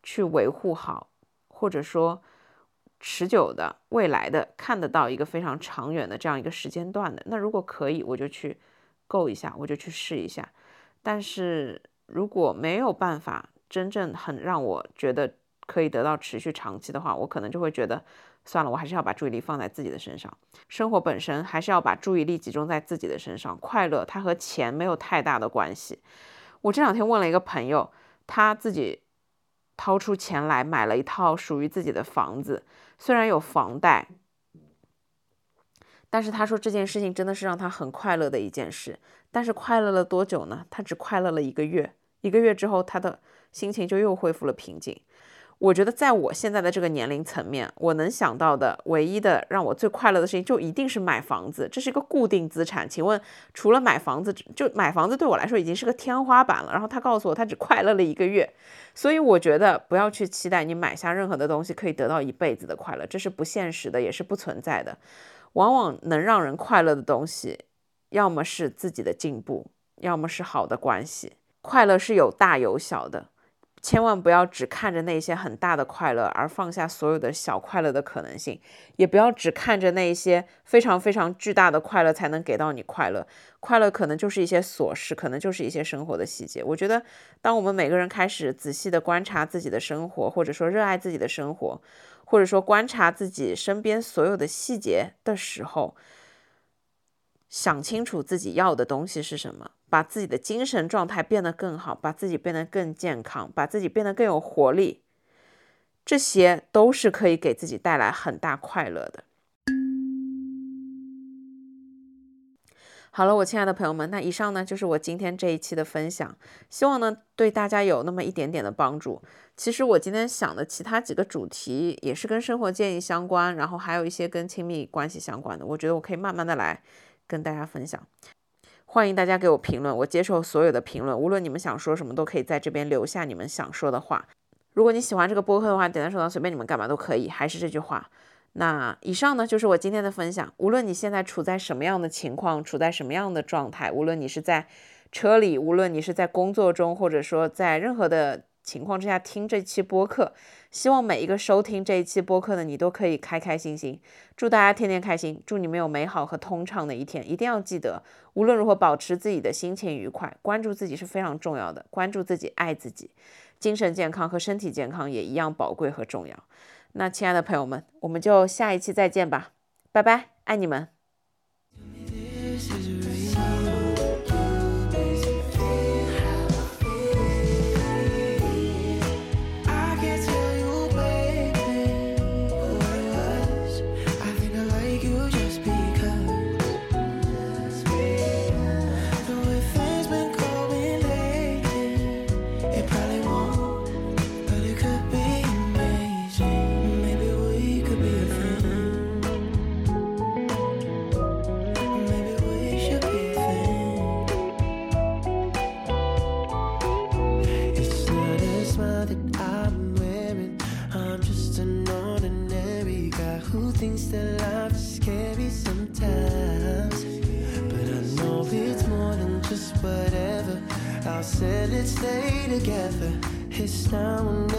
去维护好，或者说持久的未来的看得到一个非常长远的这样一个时间段的？那如果可以，我就去够一下，我就去试一下。但是如果没有办法真正很让我觉得可以得到持续长期的话，我可能就会觉得算了，我还是要把注意力放在自己的身上。生活本身还是要把注意力集中在自己的身上。快乐它和钱没有太大的关系。我这两天问了一个朋友，他自己掏出钱来买了一套属于自己的房子，虽然有房贷。但是他说这件事情真的是让他很快乐的一件事，但是快乐了多久呢？他只快乐了一个月，一个月之后他的心情就又恢复了平静。我觉得在我现在的这个年龄层面，我能想到的唯一的让我最快乐的事情，就一定是买房子，这是一个固定资产。请问，除了买房子，就买房子对我来说已经是个天花板了。然后他告诉我，他只快乐了一个月，所以我觉得不要去期待你买下任何的东西可以得到一辈子的快乐，这是不现实的，也是不存在的。往往能让人快乐的东西，要么是自己的进步，要么是好的关系。快乐是有大有小的，千万不要只看着那些很大的快乐，而放下所有的小快乐的可能性；也不要只看着那些非常非常巨大的快乐才能给到你快乐。快乐可能就是一些琐事，可能就是一些生活的细节。我觉得，当我们每个人开始仔细的观察自己的生活，或者说热爱自己的生活。或者说观察自己身边所有的细节的时候，想清楚自己要的东西是什么，把自己的精神状态变得更好，把自己变得更健康，把自己变得更有活力。这些都是可以给自己带来很大快乐的。好了，我亲爱的朋友们，那以上呢就是我今天这一期的分享，希望呢对大家有那么一点点的帮助。其实我今天想的其他几个主题也是跟生活建议相关，然后还有一些跟亲密关系相关的，我觉得我可以慢慢的来跟大家分享。欢迎大家给我评论，我接受所有的评论，无论你们想说什么，都可以在这边留下你们想说的话。如果你喜欢这个播客的话，点赞收藏，随便你们干嘛都可以。还是这句话。那以上呢就是我今天的分享。无论你现在处在什么样的情况，处在什么样的状态，无论你是在车里，无论你是在工作中，或者说在任何的情况之下听这期播客，希望每一个收听这一期播客的你都可以开开心心。祝大家天天开心，祝你们有美好和通畅的一天。一定要记得，无论如何保持自己的心情愉快，关注自己是非常重要的。关注自己，爱自己，精神健康和身体健康也一样宝贵和重要。那亲爱的朋友们，我们就下一期再见吧，拜拜，爱你们。stay together. It's now and